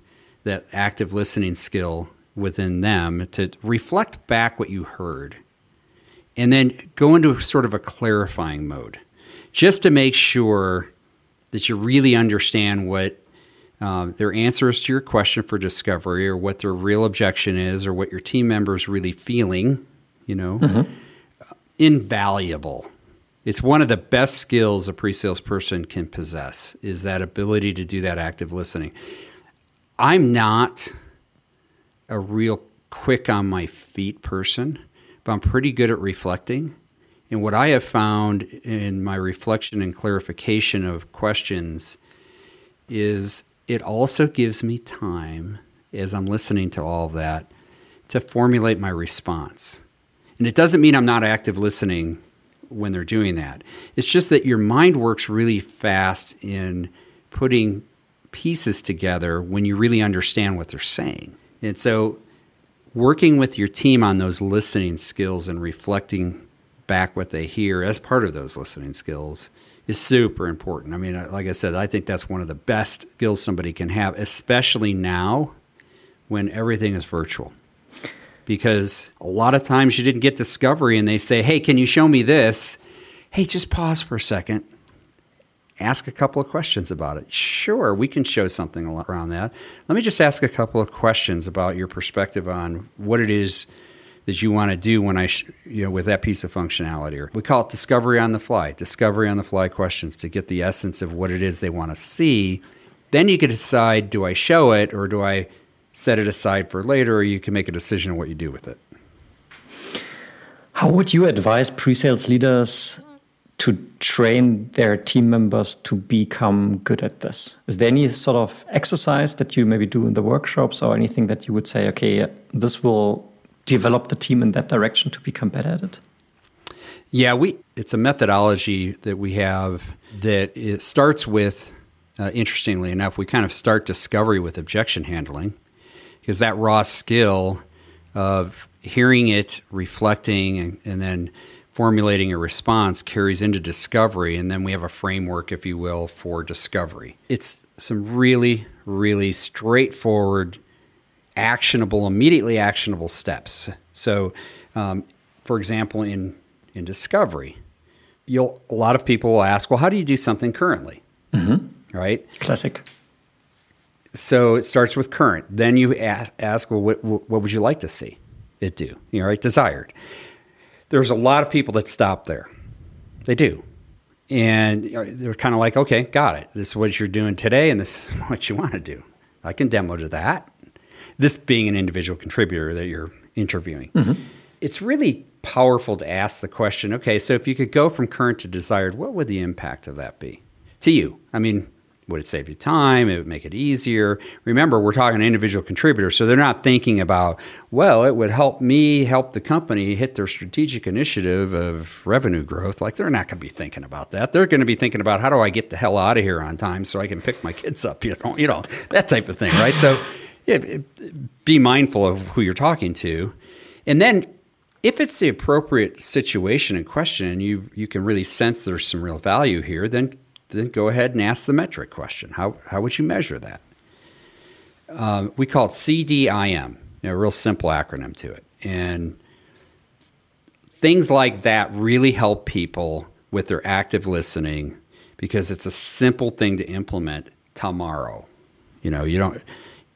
that active listening skill within them to reflect back what you heard, and then go into sort of a clarifying mode, just to make sure that you really understand what uh, their answers to your question for discovery or what their real objection is or what your team member is really feeling, you know, mm-hmm. invaluable. It's one of the best skills a pre-sales person can possess is that ability to do that active listening. I'm not a real quick on my feet person, but I'm pretty good at reflecting. And what I have found in my reflection and clarification of questions is it also gives me time as I'm listening to all of that to formulate my response. And it doesn't mean I'm not active listening when they're doing that. It's just that your mind works really fast in putting pieces together when you really understand what they're saying. And so working with your team on those listening skills and reflecting back what they hear as part of those listening skills is super important. I mean, like I said, I think that's one of the best skills somebody can have, especially now when everything is virtual. Because a lot of times you didn't get discovery and they say, hey, can you show me this? Hey, just pause for a second. Ask a couple of questions about it. Sure, we can show something around that. Let me just ask a couple of questions about your perspective on what it is that you want to do when I, sh- you know, with that piece of functionality. Or we call it discovery on the fly, discovery on the fly questions to get the essence of what it is they want to see. Then you can decide do I show it or do I set it aside for later, or you can make a decision on what you do with it. How would you advise pre sales leaders to train their team members to become good at this? Is there any sort of exercise that you maybe do in the workshops or anything that you would say, okay, this will develop the team in that direction to become better at it? Yeah, we it's a methodology that we have that it starts with uh, interestingly enough, we kind of start discovery with objection handling because that raw skill of hearing it, reflecting, and, and then formulating a response carries into discovery. And then we have a framework, if you will, for discovery. It's some really, really straightforward actionable, immediately actionable steps. So, um, for example, in in discovery, you'll a lot of people will ask, "Well, how do you do something currently?" Mm-hmm. Right? Classic. So it starts with current. Then you ask, ask "Well, what, what would you like to see it do?" You know, right? Desired. There's a lot of people that stop there. They do. And they're kind of like, okay, got it. This is what you're doing today, and this is what you want to do. I can demo to that this being an individual contributor that you're interviewing. Mm-hmm. it's really powerful to ask the question okay, so if you could go from current to desired, what would the impact of that be to you? I mean, would it save you time? It would make it easier. Remember, we're talking individual contributors, so they're not thinking about, well, it would help me help the company hit their strategic initiative of revenue growth. Like they're not going to be thinking about that. They're going to be thinking about how do I get the hell out of here on time so I can pick my kids up, you know, you know that type of thing, right? So, yeah, be mindful of who you're talking to, and then if it's the appropriate situation in question, and you you can really sense there's some real value here, then then go ahead and ask the metric question. How, how would you measure that? Um, we call it CDIM, a real simple acronym to it. And things like that really help people with their active listening because it's a simple thing to implement tomorrow. You know, you don't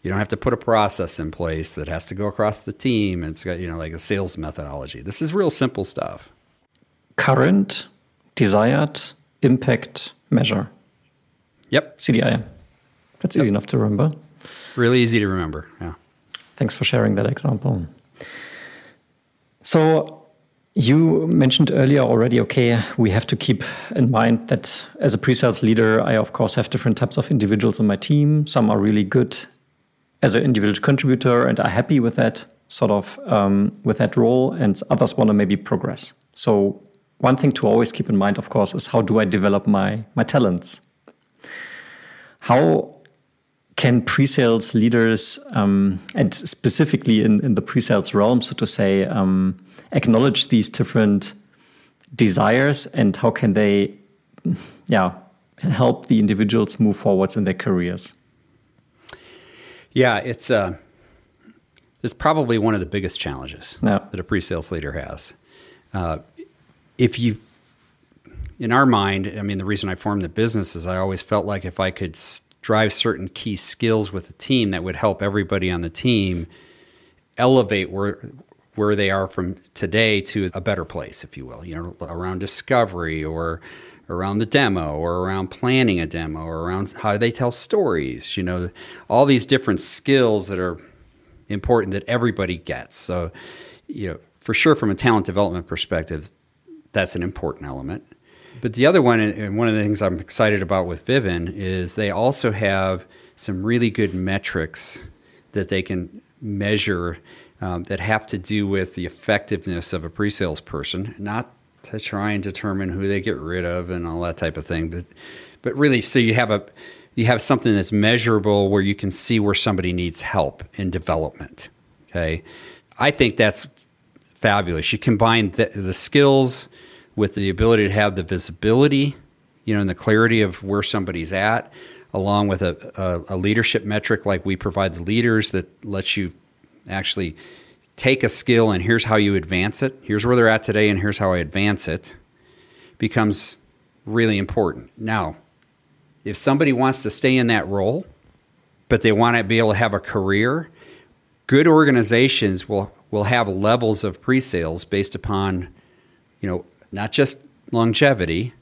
you don't have to put a process in place that has to go across the team and it's got, you know, like a sales methodology. This is real simple stuff. Current, desired, impact, measure. Yep. CDI. That's yep. easy enough to remember. Really easy to remember. Yeah. Thanks for sharing that example. So, you mentioned earlier already, okay, we have to keep in mind that as a pre sales leader, I, of course, have different types of individuals in my team. Some are really good as an individual contributor and are happy with that sort of um, with that role, and others want to maybe progress. So, one thing to always keep in mind, of course, is how do I develop my my talents? How can pre-sales leaders, um, and specifically in, in the pre-sales realm, so to say, um, acknowledge these different desires, and how can they, yeah, help the individuals move forwards in their careers? Yeah, it's uh, it's probably one of the biggest challenges yeah. that a pre-sales leader has. Uh, if you in our mind, I mean, the reason I formed the business is I always felt like if I could drive certain key skills with the team that would help everybody on the team elevate where where they are from today to a better place, if you will, you know, around discovery or around the demo or around planning a demo or around how they tell stories, you know, all these different skills that are important that everybody gets. So, you know, for sure from a talent development perspective, that's an important element. But the other one, and one of the things I'm excited about with Vivun, is they also have some really good metrics that they can measure um, that have to do with the effectiveness of a pre-sales person, not to try and determine who they get rid of and all that type of thing, but but really, so you have a you have something that's measurable where you can see where somebody needs help in development. Okay, I think that's fabulous. You combine the, the skills with the ability to have the visibility, you know, and the clarity of where somebody's at, along with a, a, a leadership metric like we provide the leaders that lets you actually take a skill and here's how you advance it. Here's where they're at today, and here's how I advance it. Becomes really important. Now, if somebody wants to stay in that role, but they want to be able to have a career, good organizations will will have levels of pre-sales based upon, you know, not just longevity,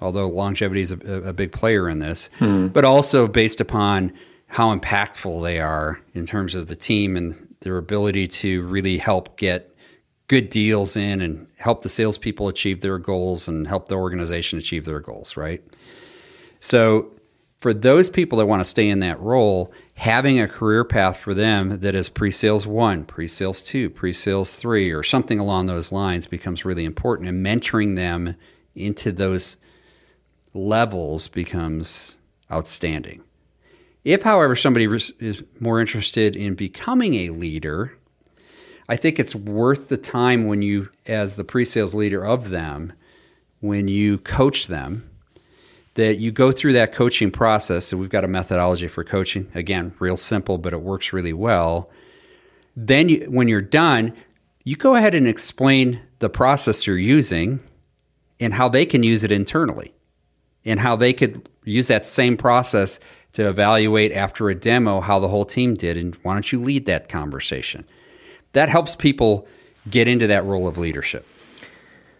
although longevity is a, a big player in this, hmm. but also based upon how impactful they are in terms of the team and their ability to really help get good deals in and help the salespeople achieve their goals and help the organization achieve their goals, right? So, for those people that want to stay in that role, having a career path for them that is pre-sales one, pre-sales two, pre-sales three, or something along those lines becomes really important. And mentoring them into those levels becomes outstanding. If, however, somebody is more interested in becoming a leader, I think it's worth the time when you, as the pre-sales leader of them, when you coach them that you go through that coaching process. So we've got a methodology for coaching. Again, real simple, but it works really well. Then you, when you're done, you go ahead and explain the process you're using and how they can use it internally and how they could use that same process to evaluate after a demo how the whole team did and why don't you lead that conversation that helps people get into that role of leadership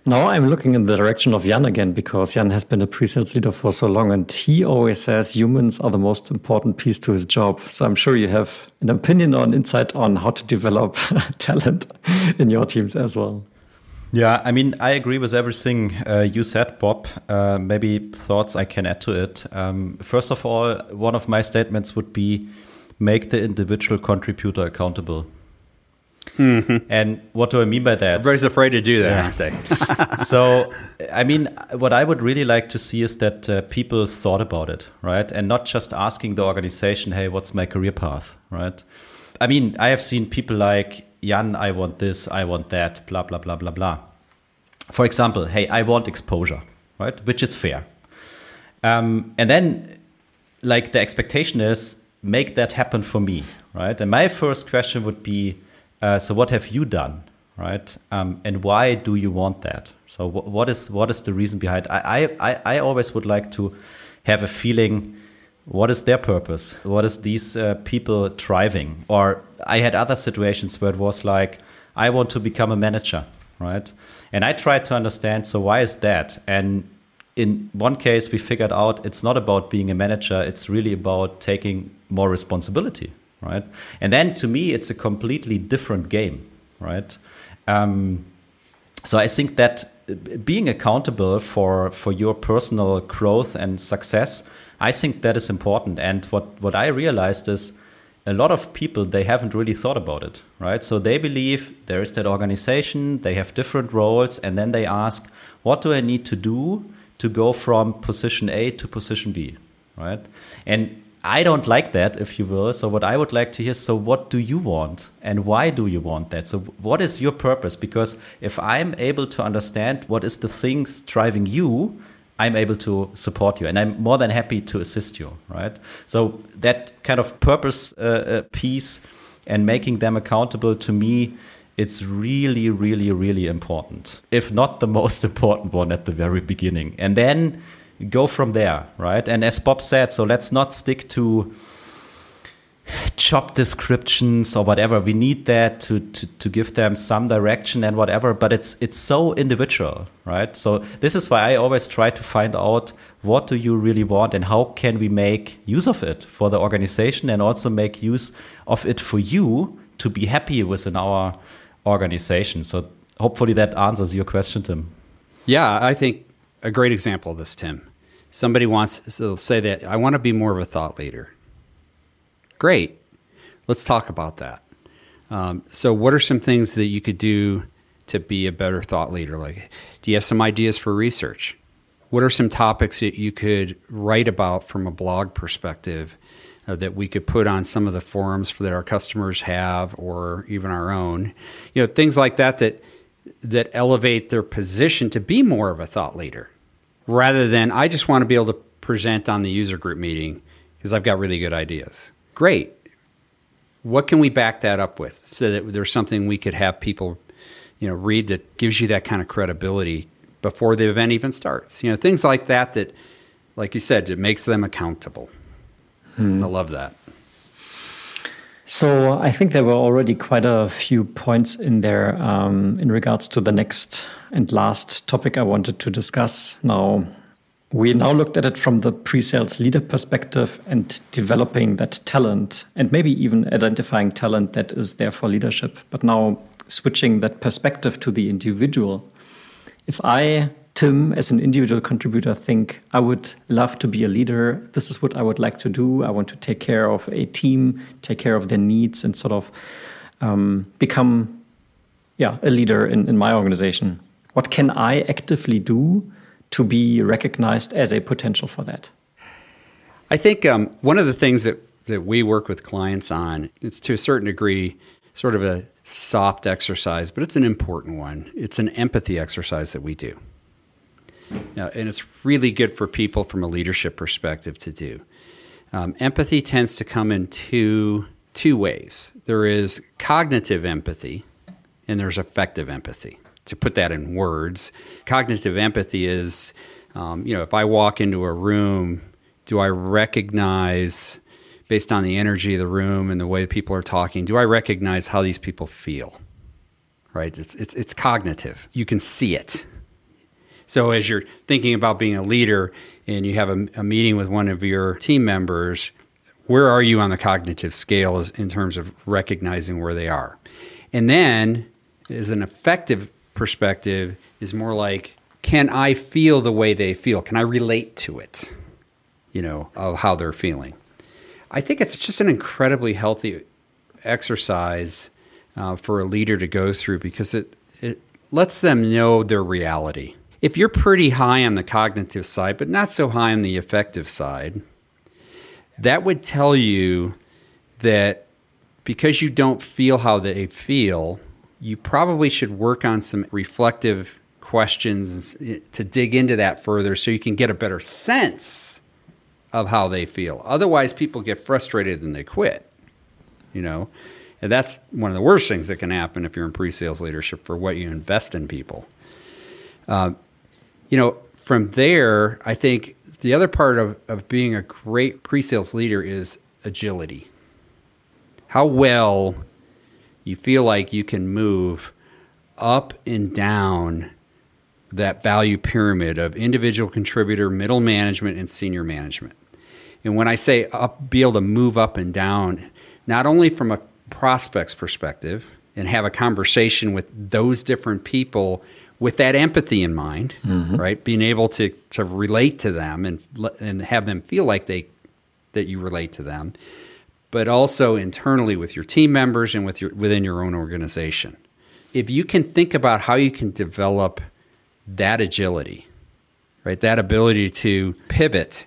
Now I'm looking in the direction of Jan again because Jan has been a pre-sales leader for so long and he always says humans are the most important piece to his job. So I'm sure you have an opinion or an insight on how to develop talent in your teams as well. Yeah, I mean, I agree with everything uh, you said, Bob. Uh, maybe thoughts I can add to it. Um, first of all, one of my statements would be make the individual contributor accountable. Mm-hmm. And what do I mean by that? Everybody's afraid to do that, yeah. so, I mean, what I would really like to see is that uh, people thought about it, right? And not just asking the organization, hey, what's my career path, right? I mean, I have seen people like, Jan, I want this, I want that, blah, blah, blah, blah, blah. For example, hey, I want exposure, right? Which is fair. Um, and then, like, the expectation is make that happen for me, right? And my first question would be, uh, so what have you done, right? Um, and why do you want that? So what is what is the reason behind? I I I always would like to have a feeling. What is their purpose? What is these uh, people driving? Or I had other situations where it was like, I want to become a manager, right? And I tried to understand. So why is that? And in one case, we figured out it's not about being a manager. It's really about taking more responsibility, right? And then to me, it's a completely different game, right? Um, so I think that being accountable for for your personal growth and success, I think that is important. And what what I realized is a lot of people they haven't really thought about it, right? So they believe there is that organization, they have different roles, and then they ask, what do I need to do to go from position A to position B, right? And I don't like that, if you will. So what I would like to hear, so what do you want and why do you want that? So what is your purpose? Because if I'm able to understand what is the things driving you, I'm able to support you and I'm more than happy to assist you, right? So that kind of purpose uh, uh piece and making them accountable to me, it's really, really, really important. If not the most important one at the very beginning. And then go from there, right? And as Bob said, so let's not stick to job descriptions or whatever. We need that to, to, to give them some direction and whatever, but it's it's so individual, right? So this is why I always try to find out what do you really want and how can we make use of it for the organization and also make use of it for you to be happy within our organization. So hopefully that answers your question, Tim. Yeah, I think a great example of this, Tim somebody wants to say that I want to be more of a thought leader. Great. Let's talk about that. Um, so, what are some things that you could do to be a better thought leader? Like, do you have some ideas for research? What are some topics that you could write about from a blog perspective uh, that we could put on some of the forums that our customers have, or even our own? You know, things like that that that elevate their position to be more of a thought leader rather than I just want to be able to present on the user group meeting because I've got really good ideas. Great. What can we back that up with so that there's something we could have people, you know, read that gives you that kind of credibility before the event even starts? You know, things like that that, like you said, it makes them accountable. Hmm. I love that. So I think there were already quite a few points in there um, in regards to the next and last topic I wanted to discuss. Now, we now looked at it from the pre-sales leader perspective and developing that talent and maybe even identifying talent that is there for leadership. But now switching that perspective to the individual. If I Tim, as an individual contributor, think I would love to be a leader. This is what I would like to do. I want to take care of a team, take care of their needs, and sort of um, become, yeah, a leader in, in my organization. What can I actively do to be recognized as a potential for that? I think um, one of the things that, that we work with clients on, it's to a certain degree sort of a soft exercise, but it's an important one. It's an empathy exercise that we do. Uh, and it's really good for people from a leadership perspective to do. Um, empathy tends to come in two, two ways there is cognitive empathy, and there's affective empathy. To put that in words, cognitive empathy is, um, you know, if I walk into a room, do I recognize, based on the energy of the room and the way people are talking, do I recognize how these people feel? Right? It's, it's, it's cognitive. You can see it So as you're thinking about being a leader and you have a, a meeting with one of your team members, where are you on the cognitive scale in terms of recognizing where they are? And then, as an affective perspective, is more like, can I feel the way they feel? Can I relate to it? You know, of how they're feeling. I think it's just an incredibly healthy exercise uh, for a leader to go through because it, it lets them know their reality if you're pretty high on the cognitive side, but not so high on the affective side, that would tell you that because you don't feel how they feel, you probably should work on some reflective questions to dig into that further so you can get a better sense of how they feel. Otherwise, people get frustrated and they quit. You know, and that's one of the worst things that can happen if you're in pre-sales leadership for what you invest in people. Uh, you know, from there, I think the other part of, of being a great pre sales leader is agility. How well you feel like you can move up and down that value pyramid of individual contributor, middle management, and senior management. And when I say up, be able to move up and down, not only from a prospect's perspective and have a conversation with those different people with that empathy in mind, mm-hmm. right? Being able to to relate to them and and have them feel like they that you relate to them, but also internally with your team members and with your within your own organization. If you can think about how you can develop that agility, right? That ability to pivot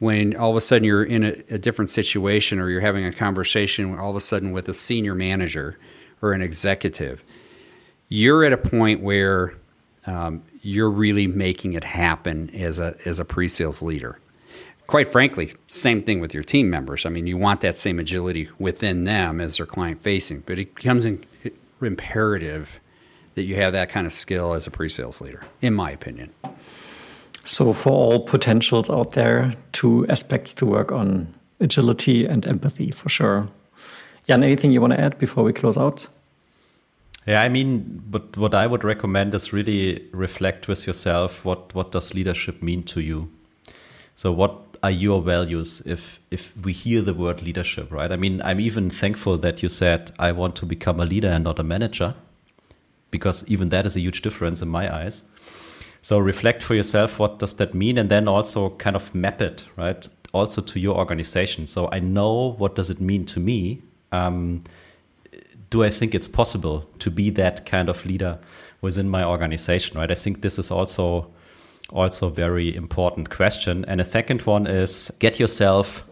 when all of a sudden you're in a, a different situation or you're having a conversation all of a sudden with a senior manager or an executive you're at a point where um, you're really making it happen as a as a pre-sales leader. Quite frankly, same thing with your team members. I mean, you want that same agility within them as they're client facing, but it becomes in, imperative that you have that kind of skill as a pre-sales leader, in my opinion. So, for all potentials out there, two aspects to work on: agility and empathy, for sure. Jan, anything you want to add before we close out? Yeah, I mean, but what I would recommend is really reflect with yourself what what does leadership mean to you. So what are your values if if we hear the word leadership, right? I mean, I'm even thankful that you said I want to become a leader and not a manager because even that is a huge difference in my eyes. So reflect for yourself what does that mean and then also kind of map it, right? Also to your organization. So I know what does it mean to me. Um, do I think it's possible to be that kind of leader within my organization? Right. I think this is also also very important question. And a second one is get yourself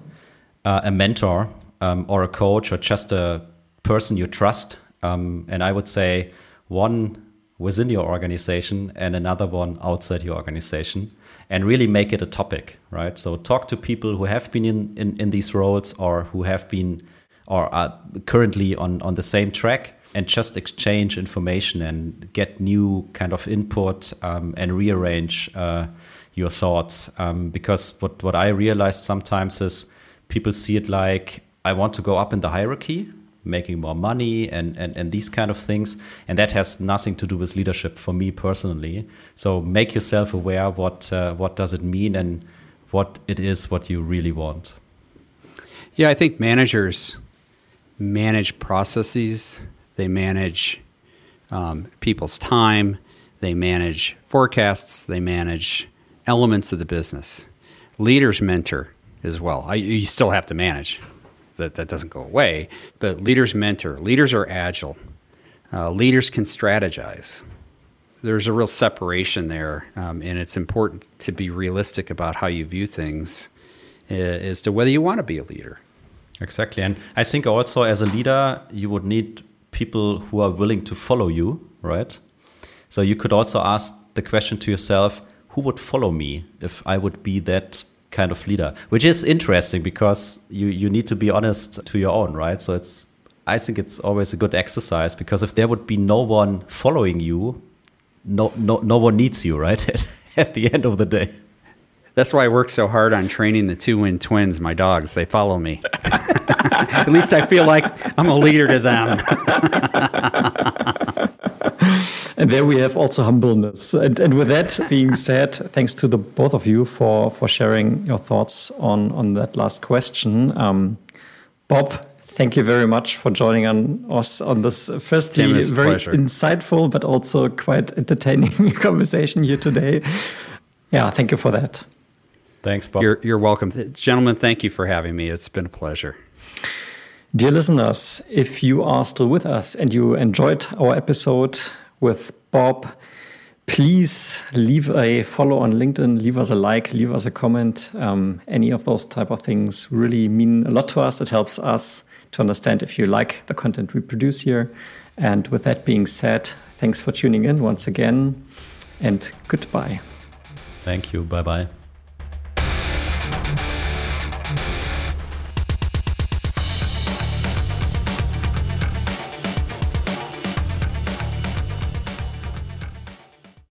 uh, a mentor um, or a coach or just a person you trust. Um, and I would say one within your organization and another one outside your organization and really make it a topic, right? So talk to people who have been in, in, in these roles or who have been or are currently on, on the same track and just exchange information and get new kind of input um, and rearrange uh, your thoughts. Um, because what, what I realized sometimes is people see it like I want to go up in the hierarchy, making more money and, and, and these kind of things. And that has nothing to do with leadership for me personally. So make yourself aware what, uh, what does it mean and what it is what you really want. Yeah, I think managers manage processes, they manage um, people's time, they manage forecasts, they manage elements of the business. Leaders mentor as well. I, you still have to manage. That, that doesn't go away. But leaders mentor. Leaders are agile. Uh, leaders can strategize. There's a real separation there, um, and it's important to be realistic about how you view things uh, as to whether you want to be a leader. Exactly. And I think also as a leader, you would need people who are willing to follow you, right? So you could also ask the question to yourself who would follow me if I would be that kind of leader? Which is interesting because you, you need to be honest to your own, right? So it's I think it's always a good exercise because if there would be no one following you, no no no one needs you, right? At the end of the day. That's why I work so hard on training the 2Win twins, my dogs. They follow me. At least I feel like I'm a leader to them. And there we have also humbleness. And, and with that being said, thanks to the both of you for, for sharing your thoughts on, on that last question. Um, Bob, thank you very much for joining on us on this firstly very pleasure. insightful but also quite entertaining conversation here today. Yeah, thank you for that. Thanks, Bob. You're, you're welcome. Gentlemen, thank you for having me. It's been a pleasure. Dear listeners, if you are still with us and you enjoyed our episode with Bob, please leave a follow on LinkedIn, leave us a like, leave us a comment. Um, any of those type of things really mean a lot to us. It helps us to understand if you like the content we produce here. And with that being said, thanks for tuning in once again and goodbye. Thank you. Bye bye.